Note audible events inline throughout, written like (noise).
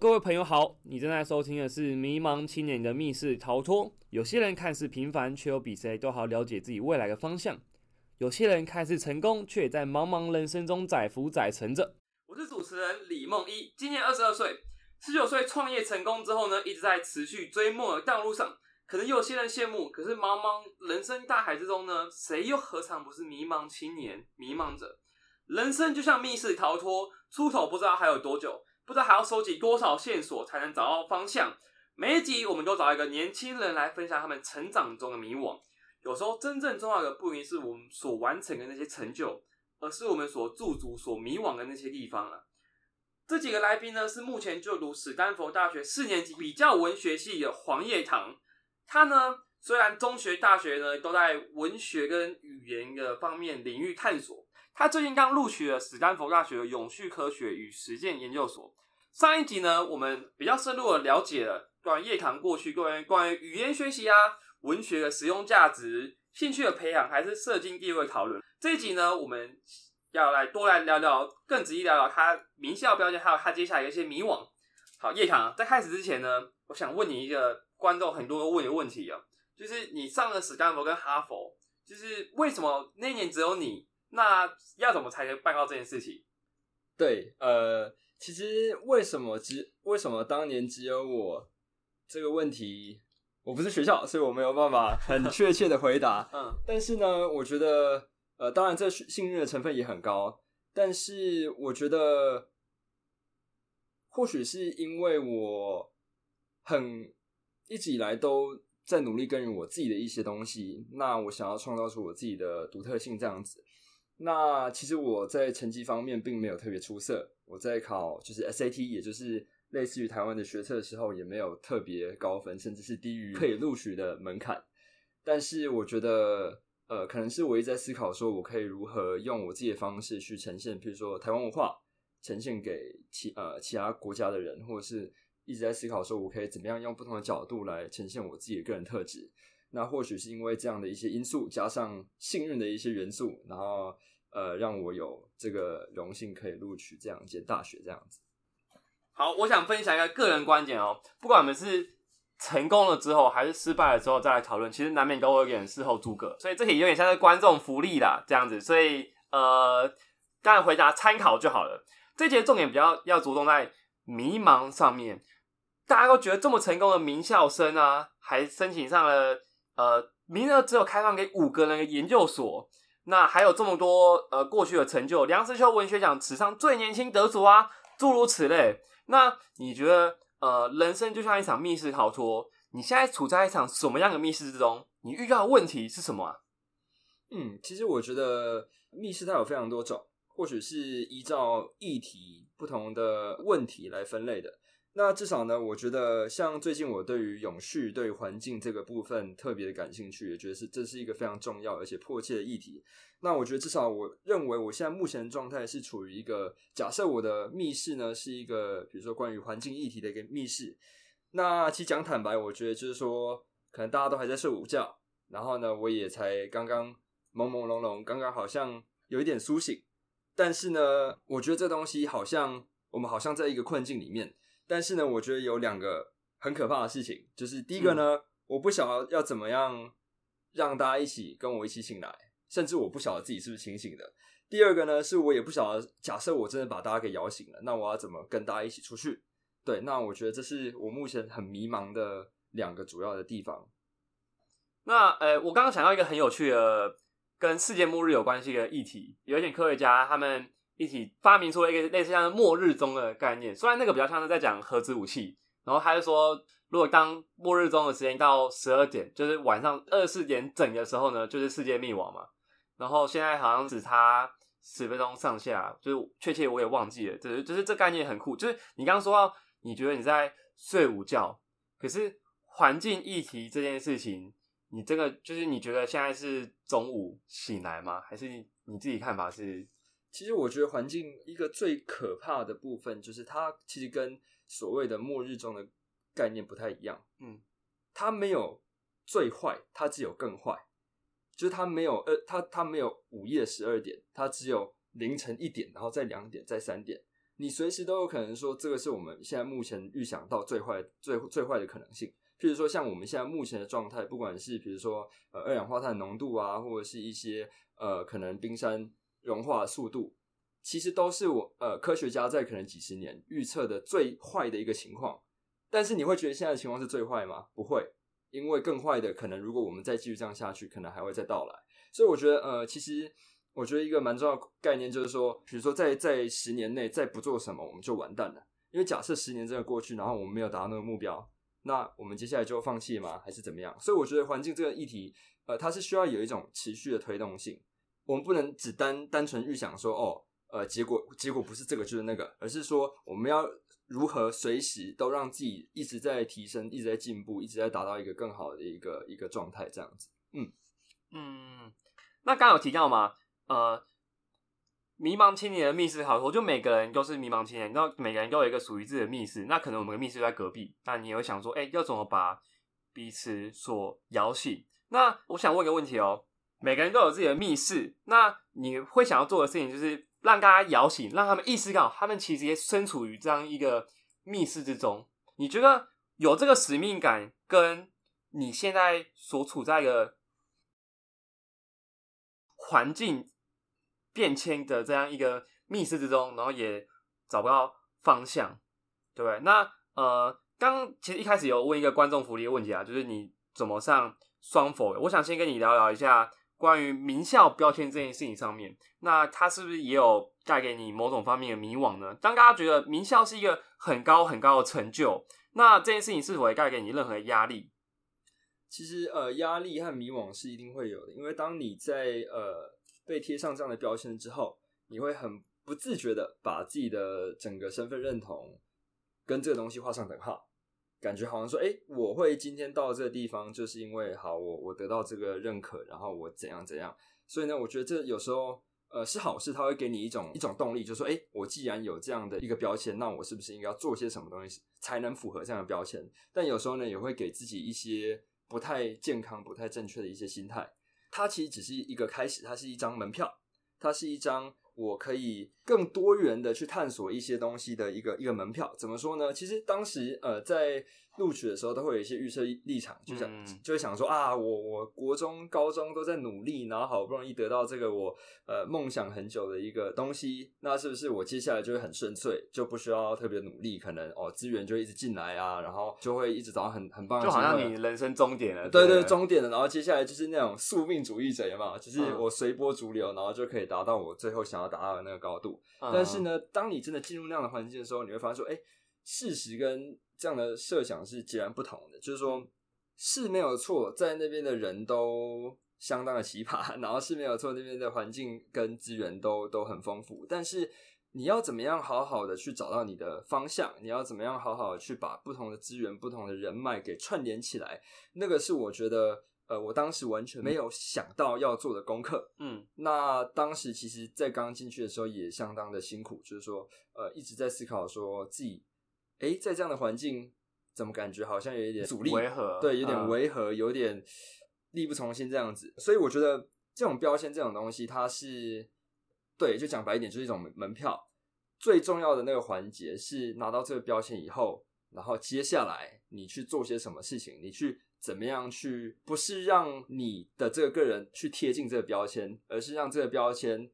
各位朋友好，你正在收听的是《迷茫青年的密室逃脱》。有些人看似平凡，却又比谁都好了解自己未来的方向；有些人看似成功，却也在茫茫人生中载浮载沉着。我是主持人李梦一，今年二十二岁，十九岁创业成功之后呢，一直在持续追梦的道路上。可能有些人羡慕，可是茫茫人生大海之中呢，谁又何尝不是迷茫青年？迷茫着，人生就像密室逃脱，出口不知道还有多久。不知道还要收集多少线索才能找到方向。每一集我们都找一个年轻人来分享他们成长中的迷惘。有时候真正重要的不一定是我们所完成的那些成就，而是我们所驻足、所迷惘的那些地方了。这几个来宾呢，是目前就读史丹佛大学四年级比较文学系的黄叶堂。他呢，虽然中学、大学呢都在文学跟语言的方面领域探索。他最近刚录取了史丹佛大学的永续科学与实践研究所。上一集呢，我们比较深入的了解了关于叶堂过去关于关于语言学习啊、文学的实用价值、兴趣的培养，还是社经地位讨论。这一集呢，我们要来多来聊聊，更仔细聊聊他名校标签，还有他接下来的一些迷惘。好，叶堂，在开始之前呢，我想问你一个观众很多问的问题啊，就是你上了史丹佛跟哈佛，就是为什么那年只有你？那要怎么才能办到这件事情？对，呃，其实为什么只为什么当年只有我这个问题，我不是学校，所以我没有办法 (laughs) 很确切的回答。嗯，但是呢，我觉得，呃，当然这幸运的成分也很高，但是我觉得，或许是因为我很一直以来都在努力耕耘我自己的一些东西，那我想要创造出我自己的独特性，这样子。那其实我在成绩方面并没有特别出色，我在考就是 SAT，也就是类似于台湾的学测的时候，也没有特别高分，甚至是低于可以录取的门槛。但是我觉得，呃，可能是我一直在思考，说我可以如何用我自己的方式去呈现，比如说台湾文化，呈现给其呃其他国家的人，或者是一直在思考说我可以怎么样用不同的角度来呈现我自己的个人特质。那或许是因为这样的一些因素，加上幸运的一些元素，然后。呃，让我有这个荣幸可以录取这样一间大学，这样子。好，我想分享一个个人观点哦。不管我们是成功了之后，还是失败了之后再来讨论，其实难免都会有点事后诸葛，所以这也有点像是观众福利啦，这样子。所以呃，当然回答参考就好了。这节重点比较要着重在迷茫上面。大家都觉得这么成功的名校生啊，还申请上了呃，名额只有开放给五个人的研究所。那还有这么多呃过去的成就，梁实秋文学奖史上最年轻得主啊，诸如此类。那你觉得呃人生就像一场密室逃脱，你现在处在一场什么样的密室之中？你遇到的问题是什么啊？嗯，其实我觉得密室它有非常多种，或许是依照议题不同的问题来分类的。那至少呢，我觉得像最近我对于永续、对于环境这个部分特别的感兴趣，也觉得是这是一个非常重要而且迫切的议题。那我觉得至少我认为我现在目前的状态是处于一个假设我的密室呢是一个比如说关于环境议题的一个密室。那其实讲坦白，我觉得就是说可能大家都还在睡午觉，然后呢我也才刚刚朦朦胧胧，刚刚好像有一点苏醒。但是呢，我觉得这东西好像我们好像在一个困境里面。但是呢，我觉得有两个很可怕的事情，就是第一个呢，我不晓得要怎么样让大家一起跟我一起醒来，甚至我不晓得自己是不是清醒的。第二个呢，是我也不晓得，假设我真的把大家给摇醒了，那我要怎么跟大家一起出去？对，那我觉得这是我目前很迷茫的两个主要的地方。那呃，我刚刚想到一个很有趣的跟世界末日有关系的议题，有一点科学家他们。一起发明出了一个类似像末日钟的概念，虽然那个比较像是在讲核子武器，然后他就说，如果当末日钟的时间到十二点，就是晚上二十四点整的时候呢，就是世界灭亡嘛。然后现在好像只差十分钟上下，就是确切我也忘记了，就是就是这概念很酷。就是你刚刚说到，你觉得你在睡午觉，可是环境议题这件事情，你这个就是你觉得现在是中午醒来吗？还是你自己看法是？其实我觉得环境一个最可怕的部分，就是它其实跟所谓的末日中的概念不太一样。嗯，它没有最坏，它只有更坏。就是它没有呃，它它没有午夜十二点，它只有凌晨一点，然后再两点，再三点。你随时都有可能说这个是我们现在目前预想到最坏、最最坏的可能性。譬如说，像我们现在目前的状态，不管是比如说呃二氧化碳浓度啊，或者是一些呃可能冰山融化速度，其实都是我呃科学家在可能几十年预测的最坏的一个情况。但是你会觉得现在的情况是最坏吗？不会，因为更坏的可能，如果我们再继续这样下去，可能还会再到来。所以我觉得，呃，其实我觉得一个蛮重要概念就是说，比如说在在十年内再不做什么，我们就完蛋了。因为假设十年真的过去，然后我们没有达到那个目标，那我们接下来就放弃吗？还是怎么样？所以我觉得环境这个议题，呃，它是需要有一种持续的推动性。我们不能只单单纯预想说，哦，呃，结果结果不是这个就是那个，而是说我们要。如何随时都让自己一直在提升，一直在进步，一直在达到一个更好的一个一个状态，这样子。嗯嗯，那刚有提到嘛，呃，迷茫青年的密室逃脱，就每个人都是迷茫青年，然后每个人都有一个属于自己的密室。那可能我们的密室在隔壁，那你会想说，哎，要怎么把彼此所摇醒？那我想问一个问题哦，每个人都有自己的密室，那你会想要做的事情就是？让大家摇醒，让他们意识到，他们其实也身处于这样一个密室之中。你觉得有这个使命感，跟你现在所处在的环境变迁的这样一个密室之中，然后也找不到方向，对不对？那呃，刚其实一开始有问一个观众福利的问题啊，就是你怎么上双否？我想先跟你聊聊一下。关于名校标签这件事情上面，那它是不是也有带给你某种方面的迷惘呢？当大家觉得名校是一个很高很高的成就，那这件事情是否会带给你任何压力？其实，呃，压力和迷惘是一定会有的，因为当你在呃被贴上这样的标签之后，你会很不自觉的把自己的整个身份认同跟这个东西画上等号。感觉好像说，哎，我会今天到这个地方，就是因为好，我我得到这个认可，然后我怎样怎样。所以呢，我觉得这有时候呃是好事，它会给你一种一种动力，就说，哎，我既然有这样的一个标签，那我是不是应该要做些什么东西才能符合这样的标签？但有时候呢，也会给自己一些不太健康、不太正确的一些心态。它其实只是一个开始，它是一张门票，它是一张。我可以更多元的去探索一些东西的一个一个门票，怎么说呢？其实当时呃在录取的时候都会有一些预设立场，就想就会想说啊，我我国中、高中都在努力，然后好不容易得到这个我呃梦想很久的一个东西，那是不是我接下来就会很顺遂，就不需要特别努力，可能哦资源就一直进来啊，然后就会一直找到很很棒，就好像你人生终点了，对对，终点了，然后接下来就是那种宿命主义者嘛，就是我随波逐流，然后就可以达到我最后想要。达到的那个高度，但是呢，当你真的进入那样的环境的时候，你会发现说，哎，事实跟这样的设想是截然不同的。就是说，是没有错，在那边的人都相当的奇葩，(laughs) 然后是没有错，那边的环境跟资源都都很丰富。但是你要怎么样好好的去找到你的方向？你要怎么样好好的去把不同的资源、不同的人脉给串联起来？那个是我觉得。呃，我当时完全没有想到要做的功课，嗯，那当时其实，在刚进去的时候也相当的辛苦，就是说，呃，一直在思考说自己，哎，在这样的环境，怎么感觉好像有一点阻力，违和，对，有点违和，有点力不从心这样子。所以我觉得这种标签这种东西，它是对，就讲白一点，就是一种门票。最重要的那个环节是拿到这个标签以后，然后接下来你去做些什么事情，你去。怎么样去？不是让你的这个个人去贴近这个标签，而是让这个标签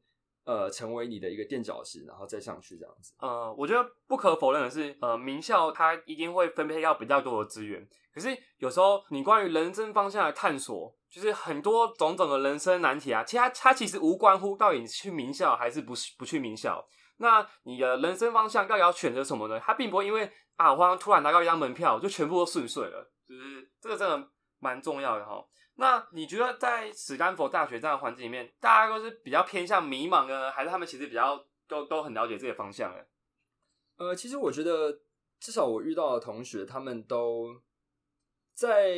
呃成为你的一个垫脚石，然后再上去这样子。呃，我觉得不可否认的是，呃，名校它一定会分配到比较多的资源。可是有时候你关于人生方向的探索，就是很多种种的人生难题啊，其他它其实无关乎到底你去名校还是不不去名校。那你的人生方向到底要选择什么呢？它并不会因为啊，我突然拿到一张门票就全部都顺遂了。就是这个真的蛮重要的哈。那你觉得在史丹佛大学这样的环境里面，大家都是比较偏向迷茫的，还是他们其实比较都都很了解这个方向呢？呃，其实我觉得，至少我遇到的同学，他们都在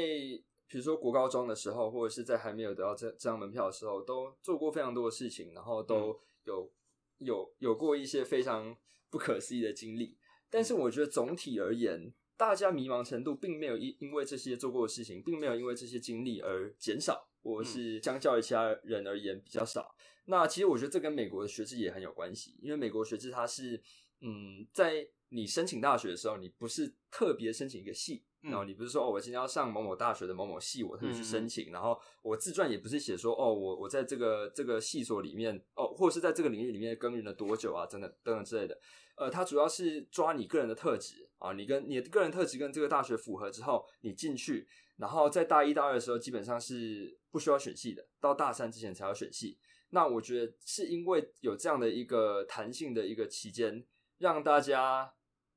比如说国高中的时候，或者是在还没有得到这这张门票的时候，都做过非常多的事情，然后都有有有过一些非常不可思议的经历。但是我觉得总体而言，大家迷茫程度并没有因因为这些做过的事情，并没有因为这些经历而减少，或是相较于其他人而言比较少。那其实我觉得这跟美国的学制也很有关系，因为美国学制它是，嗯，在你申请大学的时候，你不是特别申请一个系，然后你不是说哦，我今天要上某某大学的某某系，我特别去申请，然后我自传也不是写说哦，我我在这个这个系所里面，哦，或者是在这个领域里面耕耘了多久啊，等等等等之类的。呃，它主要是抓你个人的特质啊，你跟你的个人特质跟这个大学符合之后，你进去，然后在大一大二的时候基本上是不需要选系的，到大三之前才要选系。那我觉得是因为有这样的一个弹性的一个期间，让大家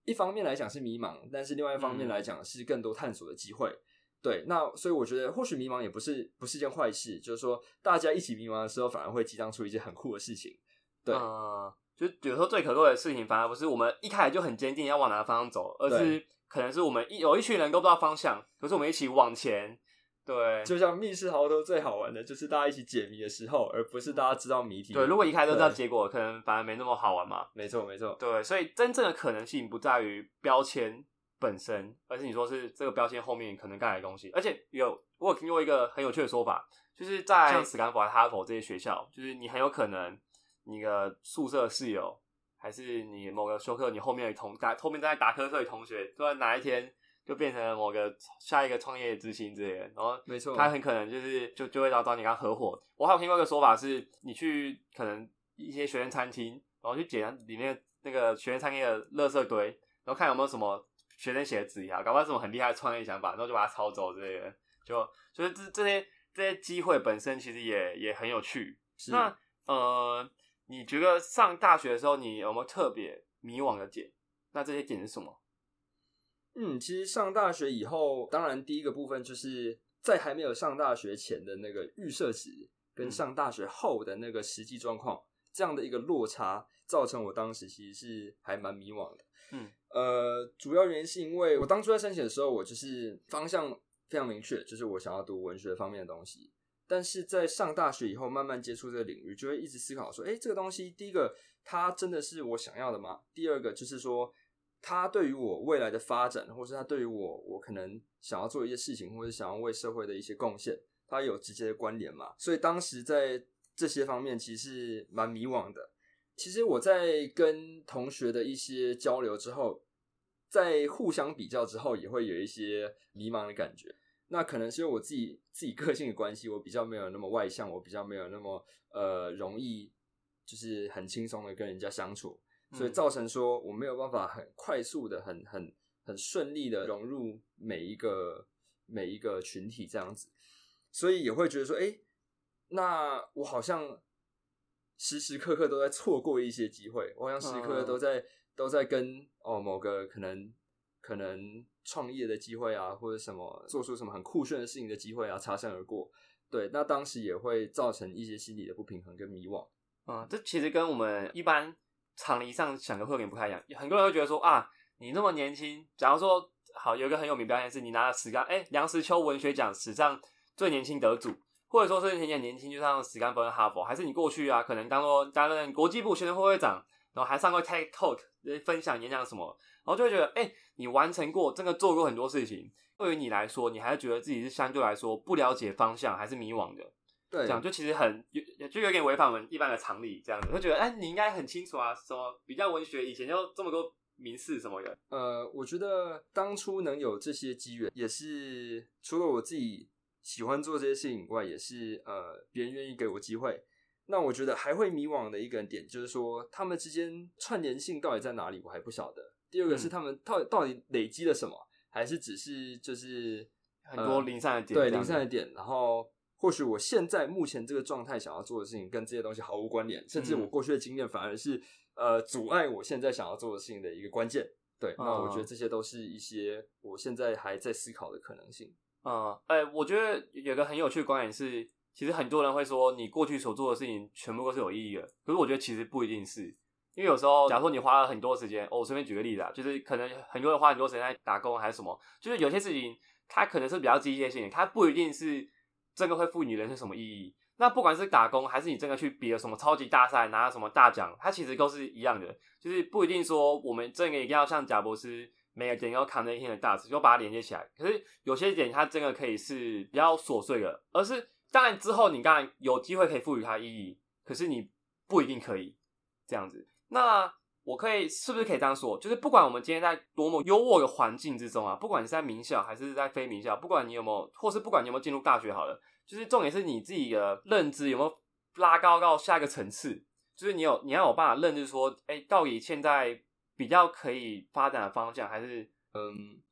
一方面来讲是迷茫，但是另外一方面来讲是更多探索的机会。对，那所以我觉得或许迷茫也不是不是件坏事，就是说大家一起迷茫的时候，反而会激荡出一些很酷的事情。对，就比如说最可贵的事情，反而不是我们一开始就很坚定要往哪个方向走，而是可能是我们一有一群人都不知道方向，可是我们一起往前。对，就像密室逃脱最好玩的就是大家一起解谜的时候，而不是大家知道谜题。对，如果一开始都知道结果，可能反而没那么好玩嘛。没错，没错。对，所以真正的可能性不在于标签本身，而是你说是这个标签后面可能盖的东西。而且有我有听过一个很有趣的说法，就是在像斯坦福、哈佛这些学校，就是你很有可能你的宿舍室友，还是你某个修课你后面的同打后面正在打瞌睡的同学，突然哪一天。就变成了某个下一个创业之星之类的，然后没错，他很可能就是就就会找找你跟他合伙。我还有听过一个说法是，你去可能一些学生餐厅，然后去捡里面那个学生餐厅的垃圾堆，然后看有没有什么学生写的纸条，搞不好什么很厉害的创业想法，然后就把它抄走之类的。就所以这这些这些机会本身其实也也很有趣。那呃，你觉得上大学的时候你有没有特别迷惘的点？那这些点是什么？嗯，其实上大学以后，当然第一个部分就是在还没有上大学前的那个预设值，跟上大学后的那个实际状况，这样的一个落差，造成我当时其实是还蛮迷惘的。嗯，呃，主要原因是因为我当初在申请的时候，我就是方向非常明确，就是我想要读文学方面的东西。但是在上大学以后，慢慢接触这个领域，就会一直思考说，哎，这个东西，第一个，它真的是我想要的吗？第二个，就是说。他对于我未来的发展，或是他对于我，我可能想要做一些事情，或者想要为社会的一些贡献，他有直接的关联嘛？所以当时在这些方面其实蛮迷惘的。其实我在跟同学的一些交流之后，在互相比较之后，也会有一些迷茫的感觉。那可能是因为我自己自己个性的关系，我比较没有那么外向，我比较没有那么呃容易，就是很轻松的跟人家相处。所以造成说我没有办法很快速的、很很很顺利的融入每一个每一个群体这样子，所以也会觉得说，哎，那我好像时时刻刻都在错过一些机会，我好像时时刻刻都在都在跟哦某个可能可能创业的机会啊，或者什么做出什么很酷炫的事情的机会啊擦身而过。对，那当时也会造成一些心理的不平衡跟迷惘。嗯，这其实跟我们一般。常理上想的会有点不太一样，很多人会觉得说啊，你那么年轻，假如说好有一个很有名表演是，你拿了史干哎梁实秋文学奖史上最年轻得主，或者说是你很年轻就上史干佛哈佛，还是你过去啊，可能当做担任国际部学生会会长，然后还上过 TED Talk 分享演讲什么，然后就会觉得哎，你完成过，真的做过很多事情，对于你来说，你还是觉得自己是相对来说不了解方向，还是迷惘的。对，这样就其实很有，就有点违反我们一般的常理。这样子，会觉得，哎，你应该很清楚啊，什么比较文学，以前就这么多名士什么的。呃，我觉得当初能有这些机缘，也是除了我自己喜欢做这些事情以外，也是呃别人愿意给我机会。那我觉得还会迷惘的一个点，就是说他们之间串联性到底在哪里，我还不晓得。第二个是他们到到底累积了什么，还是只是就是很多零散的点，对零散的点，然后。或许我现在目前这个状态想要做的事情跟这些东西毫无关联，甚至我过去的经验反而是呃阻碍我现在想要做的事情的一个关键。对，那我觉得这些都是一些我现在还在思考的可能性。嗯，哎，我觉得有个很有趣的观点是，其实很多人会说你过去所做的事情全部都是有意义的，可是我觉得其实不一定是，因为有时候假如说你花了很多时间，我随便举个例子啊，就是可能很多人花很多时间在打工还是什么，就是有些事情它可能是比较机械性的，它不一定是。这个会赋予人生什么意义？那不管是打工，还是你真的去比了什么超级大赛，拿了什么大奖，它其实都是一样的，就是不一定说我们这个一定要像贾博士每个点要扛着一天的大事，就把它连接起来。可是有些点它真的可以是比较琐碎的，而是当然之后你当然有机会可以赋予它意义，可是你不一定可以这样子。那我可以是不是可以这样说？就是不管我们今天在多么优渥的环境之中啊，不管你是在名校还是在非名校，不管你有没有，或是不管你有没有进入大学，好了，就是重点是你自己的认知有没有拉高到下一个层次。就是你有你要有办法认知说，哎，到底现在比较可以发展的方向，还是嗯，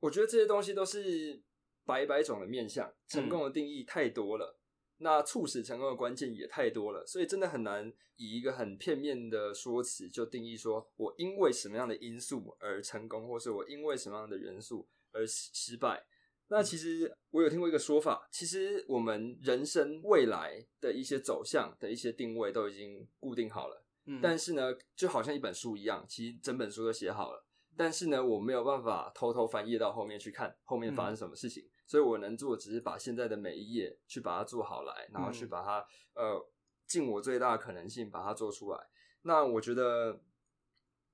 我觉得这些东西都是百百种的面向，成功的定义太多了。那促使成功的关键也太多了，所以真的很难以一个很片面的说辞就定义说我因为什么样的因素而成功，或是我因为什么样的元素而失败。那其实我有听过一个说法，其实我们人生未来的一些走向的一些定位都已经固定好了，嗯，但是呢，就好像一本书一样，其实整本书都写好了，但是呢，我没有办法偷偷翻页到后面去看后面发生什么事情。所以我能做，只是把现在的每一页去把它做好来，然后去把它呃尽我最大的可能性把它做出来。那我觉得，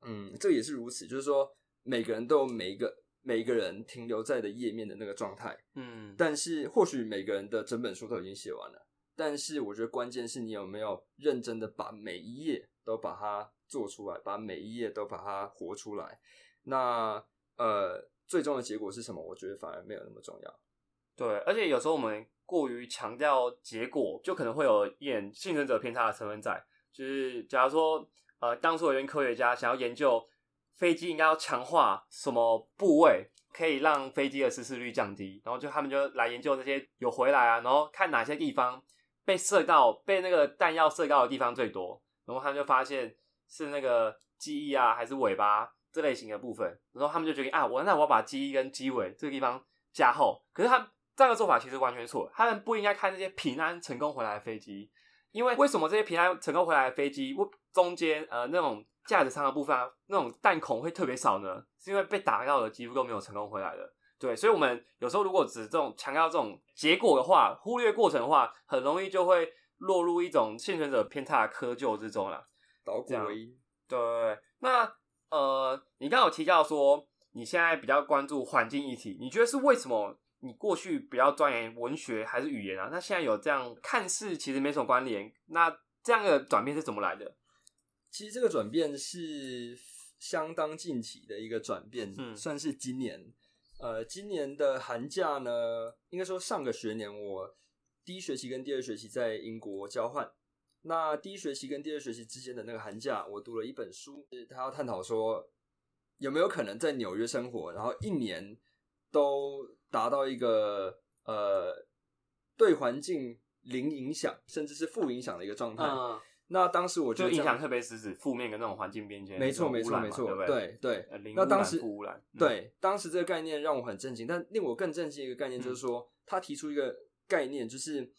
嗯，这也是如此，就是说每个人都有每一个每一个人停留在的页面的那个状态，嗯。但是或许每个人的整本书都已经写完了，但是我觉得关键是你有没有认真的把每一页都把它做出来，把每一页都把它活出来。那呃。最终的结果是什么？我觉得反而没有那么重要。对，而且有时候我们过于强调结果，就可能会有一点幸存者偏差的成分在。就是假如说，呃，当初有一科学家想要研究飞机应该要强化什么部位，可以让飞机的失事率降低，然后就他们就来研究这些有回来啊，然后看哪些地方被射到、被那个弹药射到的地方最多，然后他们就发现是那个机翼啊，还是尾巴。这类型的部分，然后他们就决定啊，我那我要把机翼跟机尾这个地方加厚。可是他这样的做法其实完全错，他们不应该开那些平安成功回来的飞机，因为为什么这些平安成功回来的飞机，中间呃那种驾驶舱的部分，那种弹孔会特别少呢？是因为被打到的几乎都没有成功回来的。对，所以我们有时候如果只这种强调这种结果的话，忽略过程的话，很容易就会落入一种幸存者偏差的窠臼之中了。倒果为因。对，那。呃，你刚有提到说你现在比较关注环境议题，你觉得是为什么？你过去比较钻研文学还是语言啊？那现在有这样看似其实没什么关联，那这样的转变是怎么来的？其实这个转变是相当近期的一个转变，嗯，算是今年。呃，今年的寒假呢，应该说上个学年我第一学期跟第二学期在英国交换。那第一学期跟第二学期之间的那个寒假，我读了一本书，他要探讨说有没有可能在纽约生活，然后一年都达到一个呃对环境零影响，甚至是负影响的一个状态。那当时我就影响特别是指负面的那种环境变迁，没错没错没错，对对。那当时对当时这个概念让我很震惊，但令我更震惊一个概念就是说，他提出一个概念就是。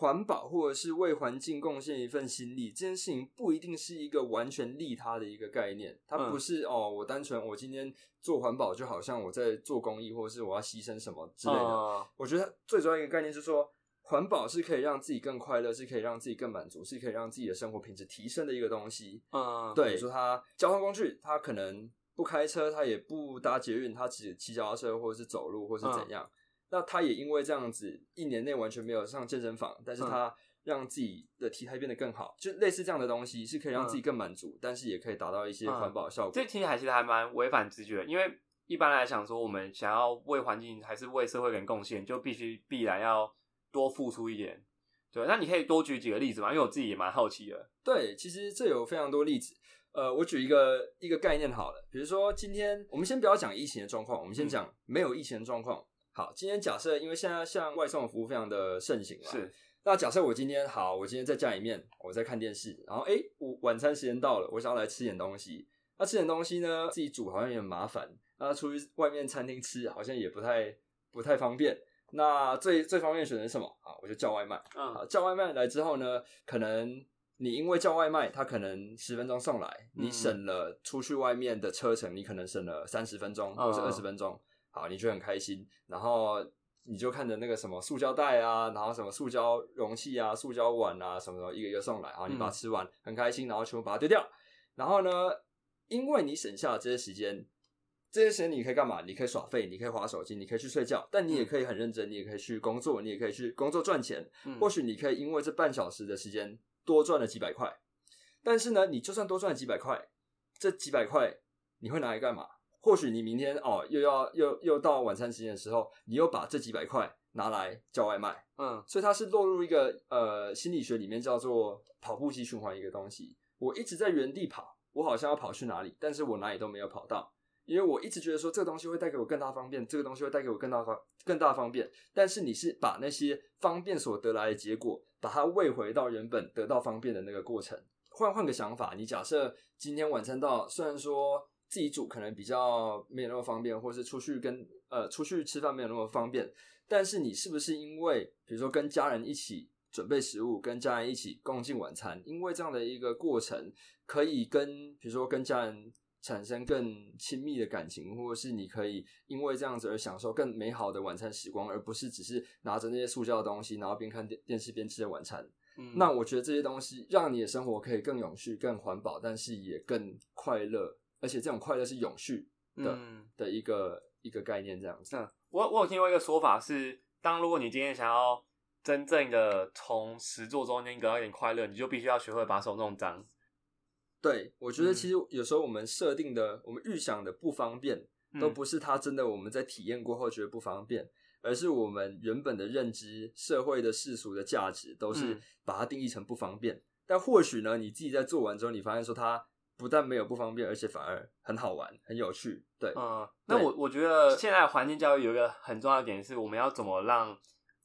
环保或者是为环境贡献一份心力，这件事情不一定是一个完全利他的一个概念。它不是哦，我单纯我今天做环保，就好像我在做公益，或者是我要牺牲什么之类的。我觉得最主要一个概念是说，环保是可以让自己更快乐，是可以让自己更满足，是可以让自己的生活品质提升的一个东西。嗯，对，说它交通工具，它可能不开车，它也不搭捷运，它只骑脚踏车或者是走路，或是怎样。那他也因为这样子，一年内完全没有上健身房，但是他让自己的体态变得更好，就类似这样的东西，是可以让自己更满足，但是也可以达到一些环保效果。这听起来其实还蛮违反直觉，因为一般来讲说，我们想要为环境还是为社会人贡献，就必须必然要多付出一点。对，那你可以多举几个例子吗？因为我自己也蛮好奇的。对，其实这有非常多例子。呃，我举一个一个概念好了，比如说今天我们先不要讲疫情的状况，我们先讲没有疫情的状况。好，今天假设，因为现在像外送服务非常的盛行嘛，是。那假设我今天好，我今天在家里面，我在看电视，然后哎，我晚餐时间到了，我想要来吃点东西。那吃点东西呢，自己煮好像也很麻烦，那出去外面餐厅吃好像也不太不太方便。那最最方便选择什么？啊，我就叫外卖。嗯，好，叫外卖来之后呢，可能你因为叫外卖，他可能十分钟送来，你省了出去外面的车程，你可能省了三十分钟或者二十分钟。好，你就很开心，然后你就看着那个什么塑胶袋啊，然后什么塑胶容器啊、塑胶碗啊，什么什么一个一个送来，然后你把它吃完，很开心，然后全部把它丢掉。然后呢，因为你省下了这些时间，这些时间你可以干嘛？你可以耍废，你可以划手机，你可以去睡觉，但你也可以很认真，你也可以去工作，你也可以去工作赚钱。或许你可以因为这半小时的时间多赚了几百块，但是呢，你就算多赚了几百块，这几百块你会拿来干嘛？或许你明天哦又要又又到晚餐时间的时候，你又把这几百块拿来叫外卖。嗯，所以它是落入一个呃心理学里面叫做跑步机循环一个东西。我一直在原地跑，我好像要跑去哪里，但是我哪里都没有跑到。因为我一直觉得说这个东西会带给我更大方便，这个东西会带给我更大方更大方便，但是你是把那些方便所得来的结果，把它喂回到原本得到方便的那个过程。换换个想法，你假设今天晚餐到，虽然说自己煮可能比较没有那么方便，或是出去跟呃出去吃饭没有那么方便，但是你是不是因为比如说跟家人一起准备食物，跟家人一起共进晚餐，因为这样的一个过程，可以跟比如说跟家人。产生更亲密的感情，或者是你可以因为这样子而享受更美好的晚餐时光，而不是只是拿着那些塑胶的东西，然后边看电电视边吃的晚餐。那我觉得这些东西让你的生活可以更永续、更环保，但是也更快乐，而且这种快乐是永续的的一个一个概念。这样子，我我有听过一个说法是，当如果你今天想要真正的从实作中间得到一点快乐，你就必须要学会把手弄脏。对，我觉得其实有时候我们设定的、我们预想的不方便，都不是它真的我们在体验过后觉得不方便，而是我们原本的认知、社会的世俗的价值都是把它定义成不方便。但或许呢，你自己在做完之后，你发现说它不但没有不方便，而且反而很好玩、很有趣。对，嗯，那我我觉得现在环境教育有一个很重要的点是，我们要怎么让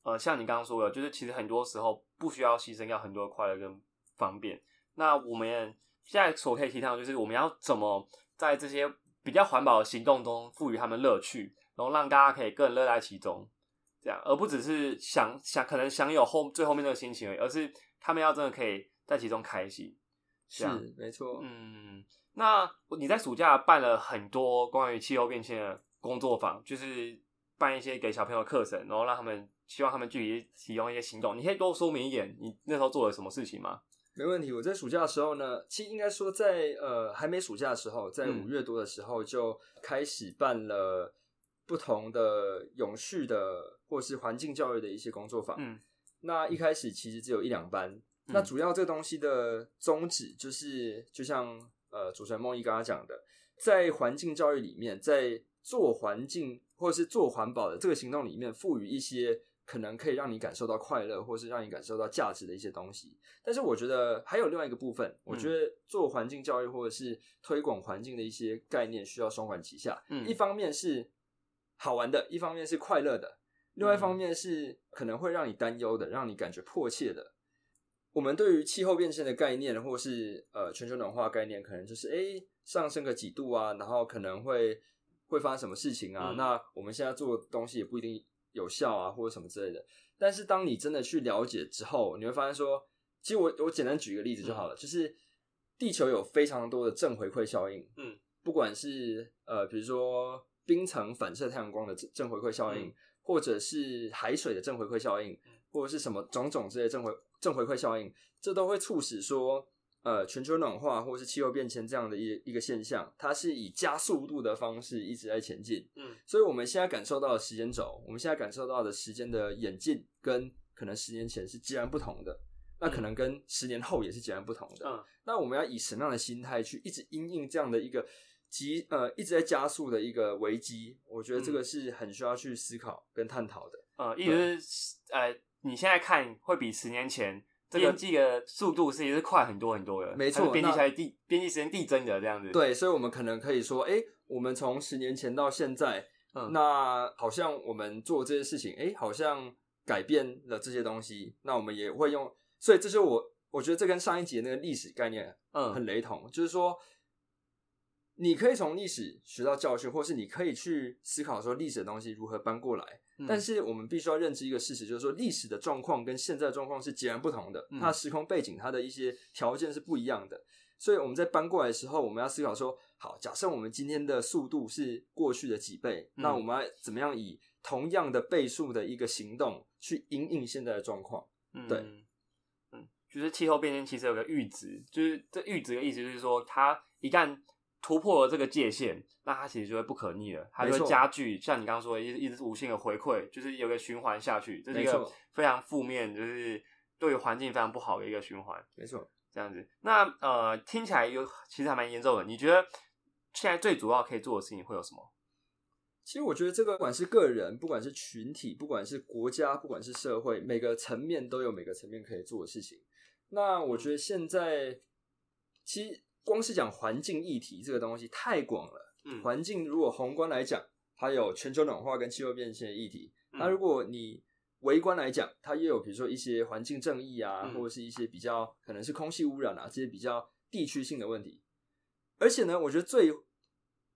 呃，像你刚刚说的，就是其实很多时候不需要牺牲掉很多的快乐跟方便。那我们。现在所可以提倡的就是我们要怎么在这些比较环保的行动中赋予他们乐趣，然后让大家可以更乐在其中，这样而不只是想想可能享有后最后面那个心情而已，而是他们要真的可以在其中开心。是，没错。嗯，那你在暑假办了很多关于气候变迁的工作坊，就是办一些给小朋友课程，然后让他们希望他们具体提供一些行动。你可以多说明一点，你那时候做了什么事情吗？没问题，我在暑假的时候呢，其实应该说在呃还没暑假的时候，在五月多的时候就开始办了不同的永续的或是环境教育的一些工作坊。嗯，那一开始其实只有一两班，那主要这个东西的宗旨就是，就像呃主持人梦一刚刚讲的，在环境教育里面，在做环境或者是做环保的这个行动里面，赋予一些。可能可以让你感受到快乐，或是让你感受到价值的一些东西。但是我觉得还有另外一个部分，我觉得做环境教育或者是推广环境的一些概念需要双管齐下。嗯，一方面是好玩的，一方面是快乐的，另外一方面是可能会让你担忧的，让你感觉迫切的。我们对于气候变迁的概念，或是呃全球暖化概念，可能就是哎上升个几度啊，然后可能会会发生什么事情啊？那我们现在做的东西也不一定。有效啊，或者什么之类的。但是当你真的去了解之后，你会发现说，其实我我简单举一个例子就好了，就是地球有非常多的正回馈效应。嗯，不管是呃，比如说冰层反射太阳光的正正回馈效应，或者是海水的正回馈效应，或者是什么种种之类正回正回馈效应，这都会促使说。呃，全球暖化或是气候变迁这样的一一个现象，它是以加速度的方式一直在前进。嗯，所以我们现在感受到的时间轴，我们现在感受到的时间的演进，跟可能十年前是截然不同的。那可能跟十年后也是截然不同的。嗯，那我们要以什么样的心态去一直因应这样的一个急呃一直在加速的一个危机？我觉得这个是很需要去思考跟探讨的。呃，意思是呃，你现在看会比十年前。编辑的速度是也是快很多很多的，没错，编辑起来递编辑时间递增的这样子。对，所以，我们可能可以说，哎，我们从十年前到现在，嗯，那好像我们做这些事情，哎，好像改变了这些东西。那我们也会用，所以这是我我觉得这跟上一集那个历史概念，嗯，很雷同，就是说。你可以从历史学到教训，或是你可以去思考说历史的东西如何搬过来。但是我们必须要认知一个事实，就是说历史的状况跟现在的状况是截然不同的，它的时空背景、它的一些条件是不一样的。所以我们在搬过来的时候，我们要思考说：好，假设我们今天的速度是过去的几倍，那我们要怎么样以同样的倍数的一个行动去应应现在的状况？对，嗯，就是气候变迁其实有个阈值，就是这阈值的意思就是说，它一旦突破了这个界限，那它其实就会不可逆了，它就会加剧。像你刚刚说，一一直无限的回馈，就是有个循环下去，这是一个非常负面，就是对环境非常不好的一个循环。没错，这样子。那呃，听起来有其实还蛮严重的。你觉得现在最主要可以做的事情会有什么？其实我觉得这个不管是个人，不管是群体，不管是国家，不管是社会，每个层面都有每个层面可以做的事情。那我觉得现在其实光是讲环境议题这个东西太广了。嗯，环境如果宏观来讲，它有全球暖化跟气候变迁的议题。那如果你微观来讲，它也有比如说一些环境正义啊，或者是一些比较可能是空气污染啊这些比较地区性的问题。而且呢，我觉得最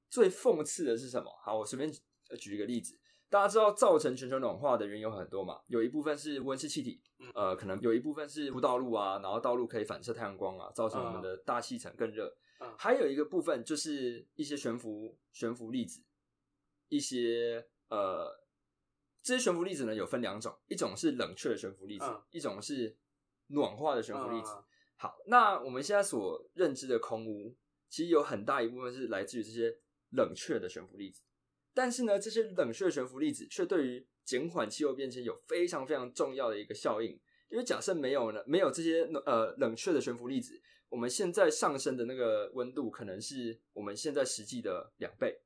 最讽刺的是什么？好，我随便举一个例子。大家知道造成全球暖化的原因有很多嘛？有一部分是温室气体，呃，可能有一部分是铺道路啊，然后道路可以反射太阳光啊，造成我们的大气层更热。还有一个部分就是一些悬浮悬浮粒子，一些呃，这些悬浮粒子呢有分两种，一种是冷却的悬浮粒子，一种是暖化的悬浮粒子。好，那我们现在所认知的空污，其实有很大一部分是来自于这些冷却的悬浮粒子。但是呢，这些冷却悬浮粒子却对于减缓气候变迁有非常非常重要的一个效应。因为假设没有呢，没有这些呃冷却的悬浮粒子，我们现在上升的那个温度可能是我们现在实际的两倍。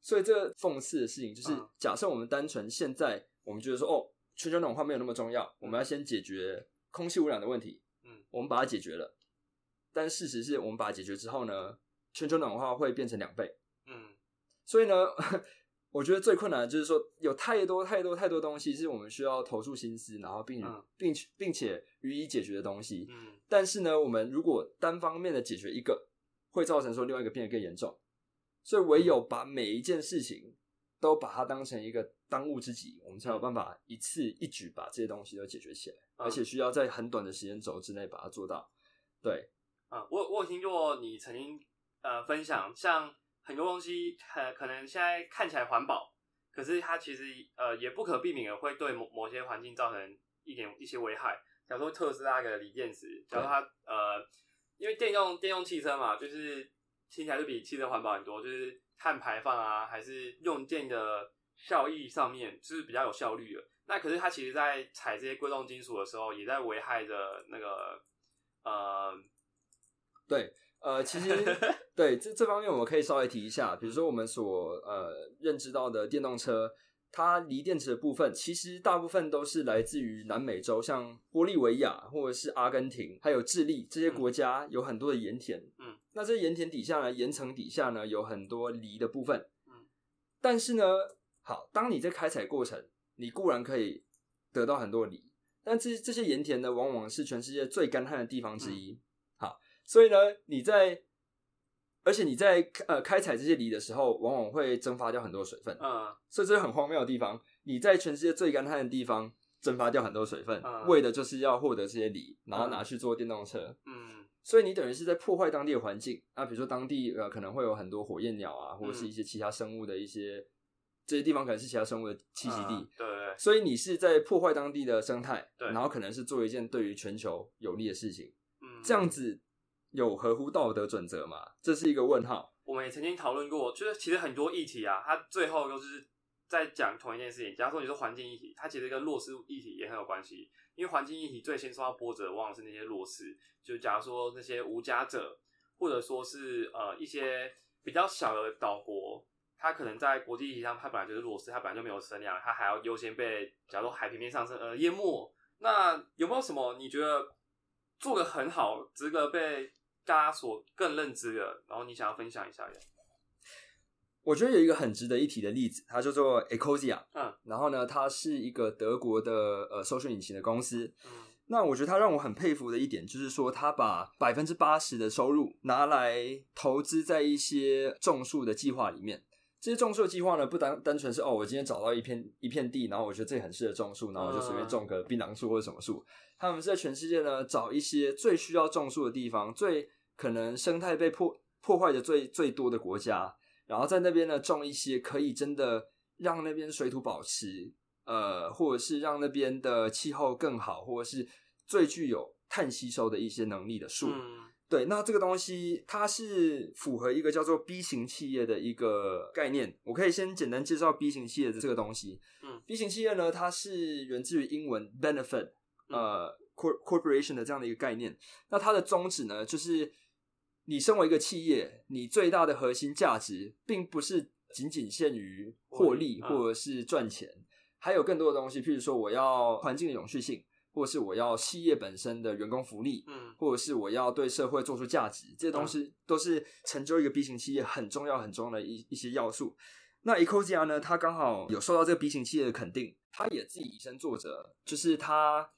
所以这个讽刺的事情就是，假设我们单纯现在我们觉得说，哦，全球暖化没有那么重要，我们要先解决空气污染的问题。嗯，我们把它解决了。但事实是我们把它解决之后呢，全球暖化会变成两倍。嗯，所以呢。我觉得最困难的就是说，有太多太多太多东西是我们需要投注心思，然后并并并且予以解决的东西。嗯，但是呢，我们如果单方面的解决一个，会造成说另外一个变得更严重。所以唯有把每一件事情都把它当成一个当务之急，我们才有办法一次一举把这些东西都解决起来，而且需要在很短的时间轴之内把它做到。对，啊，我我有听过你曾经呃分享像。很多东西可可能现在看起来环保，可是它其实呃也不可避免的会对某某些环境造成一点一些危害。假如说特斯拉的锂电池，假如它呃因为电动电动汽车嘛，就是听起来就比汽车环保很多，就是碳排放啊，还是用电的效益上面就是比较有效率的。那可是它其实在采这些贵重金属的时候，也在危害着那个呃对。呃，其实 (laughs) 对这这方面我们可以稍微提一下，比如说我们所呃认知到的电动车，它锂电池的部分，其实大部分都是来自于南美洲，像玻利维亚或者是阿根廷，还有智利这些国家有很多的盐田。嗯，那这盐田底下呢，岩层底下呢有很多锂的部分。嗯，但是呢，好，当你在开采过程，你固然可以得到很多锂，但这这些盐田呢，往往是全世界最干旱的地方之一。所以呢，你在，而且你在呃开采这些梨的时候，往往会蒸发掉很多水分。嗯，所以这是很荒谬的地方。你在全世界最干旱的地方蒸发掉很多水分，为的就是要获得这些梨，然后拿去做电动车。嗯，所以你等于是在破坏当地的环境。啊，比如说当地呃可能会有很多火焰鸟啊，或者是一些其他生物的一些这些地方可能是其他生物的栖息地。对对。所以你是在破坏当地的生态，然后可能是做一件对于全球有利的事情。嗯，这样子。有合乎道德准则吗？这是一个问号。我们也曾经讨论过，就是其实很多议题啊，它最后都是在讲同一件事情。假如说你是环境议题，它其实跟弱势议题也很有关系。因为环境议题最先受到波折，往往是那些弱势。就假如说那些无家者，或者说是呃一些比较小的岛国，它可能在国际议题上，它本来就是弱势，它本来就没有声量，它还要优先被假如说海平面上升而淹没。那有没有什么你觉得做的很好，值得被？大家所更认知的，然后你想要分享一下的我觉得有一个很值得一提的例子，它叫做 Ecosia。嗯，然后呢，它是一个德国的呃搜索引擎的公司。嗯，那我觉得它让我很佩服的一点，就是说它把百分之八十的收入拿来投资在一些种树的计划里面。这些种树的计划呢，不单单纯是哦，我今天找到一片一片地，然后我觉得这里很适合种树，然后我就随便种个槟榔树或者什么树。他们是在全世界呢找一些最需要种树的地方，最可能生态被破破坏的最最多的国家，然后在那边呢种一些可以真的让那边水土保持，呃，或者是让那边的气候更好，或者是最具有碳吸收的一些能力的树。对，那这个东西它是符合一个叫做 B 型企业的一个概念。我可以先简单介绍 B 型企业的这个东西。嗯，B 型企业呢，它是源自于英文 benefit，呃，cor corporation 的这样的一个概念。那它的宗旨呢，就是你身为一个企业，你最大的核心价值，并不是仅仅限于获利或者是赚钱，还有更多的东西，譬如说我要环境的永续性。或是我要企业本身的员工福利，嗯，或者是我要对社会做出价值，这些东西都是成就一个 B 型企业很重要很重要的一一些要素。那 Ecosia 呢，它刚好有受到这个 B 型企业的肯定，它也自己以身作则，就是它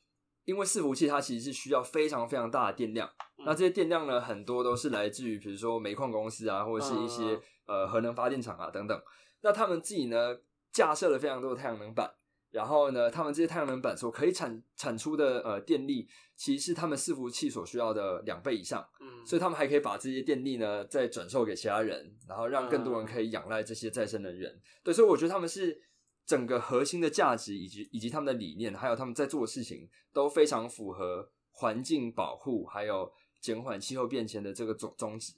因为伺服器它其实是需要非常非常大的电量，那这些电量呢，很多都是来自于比如说煤矿公司啊，或者是一些呃核能发电厂啊等等。那他们自己呢架设了非常多的太阳能板。然后呢，他们这些太阳能板所可以产产出的呃电力，其实是他们伺服器所需要的两倍以上。嗯，所以他们还可以把这些电力呢再转售给其他人，然后让更多人可以仰赖这些再生能源。对，所以我觉得他们是整个核心的价值以及以及他们的理念，还有他们在做的事情都非常符合环境保护还有减缓气候变迁的这个宗宗旨。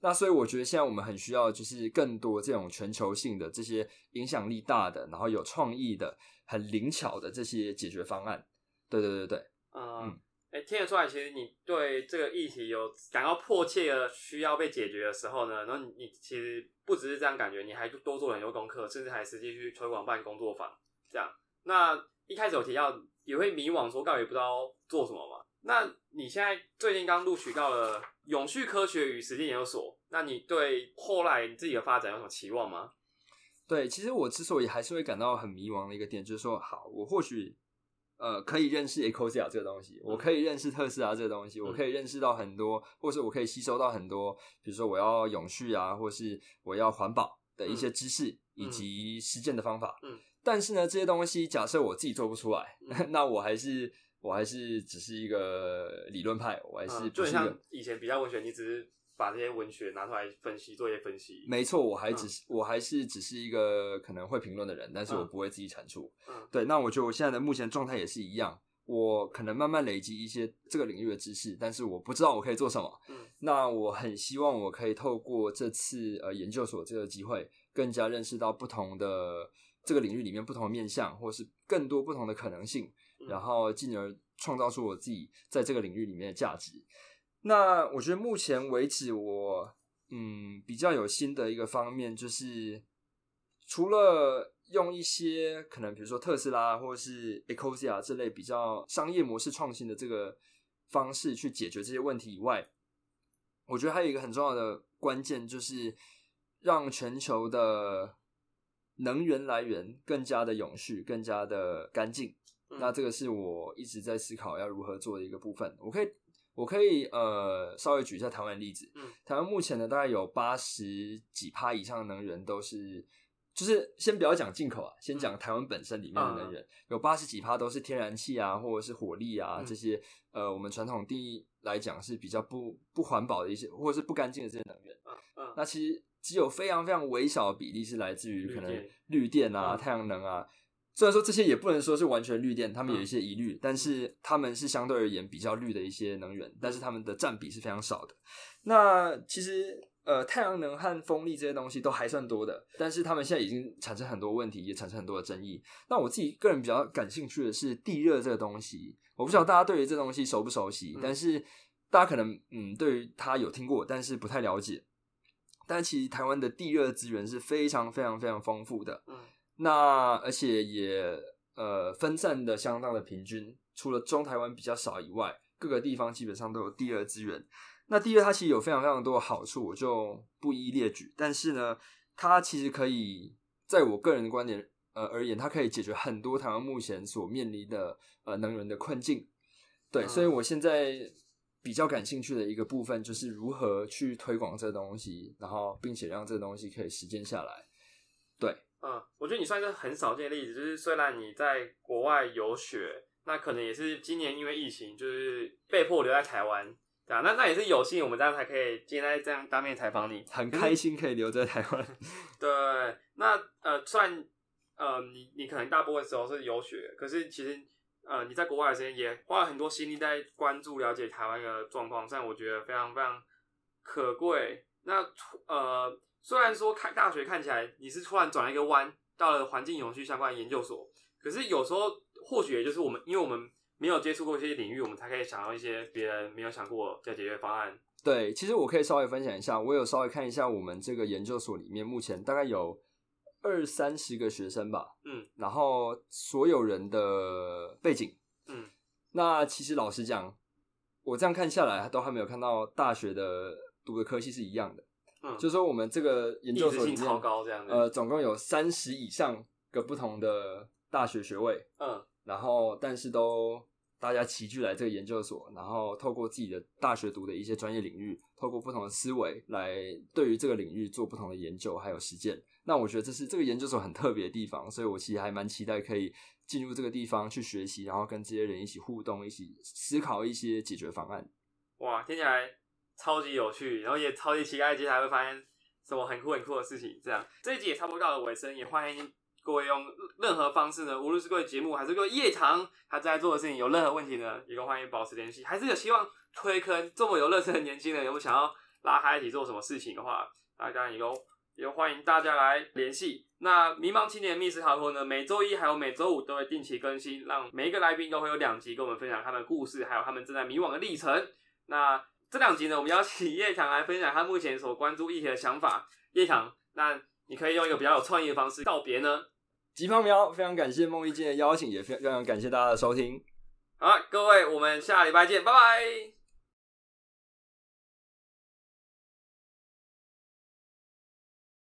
那所以我觉得现在我们很需要就是更多这种全球性的这些影响力大的，然后有创意的。很灵巧的这些解决方案，对对对对，嗯，哎，听得出来，其实你对这个议题有感到迫切的需要被解决的时候呢，然后你其实不只是这样感觉，你还多做很多功课，甚至还实际去推广办工作坊，这样。那一开始有提到也会迷惘，说到底不知道做什么嘛？那你现在最近刚录取到了永续科学与实践研究所，那你对后来你自己的发展有什么期望吗？对，其实我之所以还是会感到很迷茫的一个点，就是说，好，我或许呃可以认识 Ecosia 这个东西，我可以认识特斯拉这个东西，我可以认识到很多，或是我可以吸收到很多，比如说我要永续啊，或是我要环保的一些知识以及实践的方法。嗯，但是呢，这些东西假设我自己做不出来，(laughs) 那我还是我还是只是一个理论派，我还是就像以前比较文学，你只是。把这些文学拿出来分析，做一些分析。没错，我还只是我还是只是一个可能会评论的人，但是我不会自己产出。嗯，对。那我觉得我现在的目前状态也是一样，我可能慢慢累积一些这个领域的知识，但是我不知道我可以做什么。嗯，那我很希望我可以透过这次呃研究所这个机会，更加认识到不同的这个领域里面不同的面向，或是更多不同的可能性，然后进而创造出我自己在这个领域里面的价值。那我觉得目前为止，我嗯比较有心的一个方面，就是除了用一些可能比如说特斯拉或者是 Ecosia 这类比较商业模式创新的这个方式去解决这些问题以外，我觉得还有一个很重要的关键，就是让全球的能源来源更加的永续、更加的干净。那这个是我一直在思考要如何做的一个部分。我可以。我可以呃稍微举一下台湾例子，嗯，台湾目前呢大概有八十几趴以上的能源都是，就是先不要讲进口啊，先讲台湾本身里面的能源，有八十几趴都是天然气啊，或者是火力啊这些，呃，我们传统定义来讲是比较不不环保的一些，或者是不干净的这些能源，嗯嗯，那其实只有非常非常微小的比例是来自于可能绿电啊、太阳能啊。虽然说这些也不能说是完全绿电，他们有一些疑虑，但是他们是相对而言比较绿的一些能源，但是他们的占比是非常少的。那其实呃，太阳能和风力这些东西都还算多的，但是他们现在已经产生很多问题，也产生很多的争议。那我自己个人比较感兴趣的是地热这个东西，我不知道大家对于这东西熟不熟悉，但是大家可能嗯，对于它有听过，但是不太了解。但其实台湾的地热资源是非常非常非常丰富的。嗯。那而且也呃分散的相当的平均，除了中台湾比较少以外，各个地方基本上都有第二资源。那第二它其实有非常非常多的好处，我就不一一列举。但是呢，它其实可以在我个人的观点呃而言，它可以解决很多台湾目前所面临的呃能源的困境。对，所以我现在比较感兴趣的一个部分就是如何去推广这东西，然后并且让这东西可以实践下来。对。嗯，我觉得你算是很少见的例子，就是虽然你在国外游学，那可能也是今年因为疫情，就是被迫留在台湾，对啊，那那也是有幸我们这样才可以今天这样当面采访你，很开心可以留在台湾。(laughs) 对，那呃，虽然呃，你你可能大部分时候是游学，可是其实呃，你在国外的时间也花了很多心力在关注了解台湾的状况，这样我觉得非常非常可贵。那呃，虽然说看大学看起来你是突然转了一个弯，到了环境永续相关的研究所，可是有时候或许也就是我们，因为我们没有接触过这些领域，我们才可以想到一些别人没有想过的解决方案。对，其实我可以稍微分享一下，我有稍微看一下我们这个研究所里面，目前大概有二三十个学生吧，嗯，然后所有人的背景，嗯，那其实老实讲，我这样看下来，都还没有看到大学的读的科系是一样的，嗯，就说我们这个研究所里面超高这样呃，总共有三十以上个不同的大学学位，嗯，然后但是都。大家齐聚来这个研究所，然后透过自己的大学读的一些专业领域，透过不同的思维来对于这个领域做不同的研究还有实践。那我觉得这是这个研究所很特别的地方，所以我其实还蛮期待可以进入这个地方去学习，然后跟这些人一起互动，一起思考一些解决方案。哇，听起来超级有趣，然后也超级期待接下来会发现什么很酷很酷的事情。这样这一集也差不多到了尾声，也欢迎。各位用任何方式呢，无论是各位节目还是各位夜场，他在做的事情有任何问题呢，也都欢迎保持联系。还是有希望推坑这么有热忱的年轻人，有没有想要拉他一起做什么事情的话，大家也都也欢迎大家来联系。那迷茫青年密室逃脱呢，每周一还有每周五都会定期更新，让每一个来宾都会有两集跟我们分享他们的故事，还有他们正在迷惘的历程。那这两集呢，我们邀请叶强来分享他目前所关注议题的想法。叶强，那你可以用一个比较有创意的方式告别呢？吉胖喵，非常感谢梦一静的邀请，也非常非常感谢大家的收听。好，各位，我们下礼拜见，拜拜。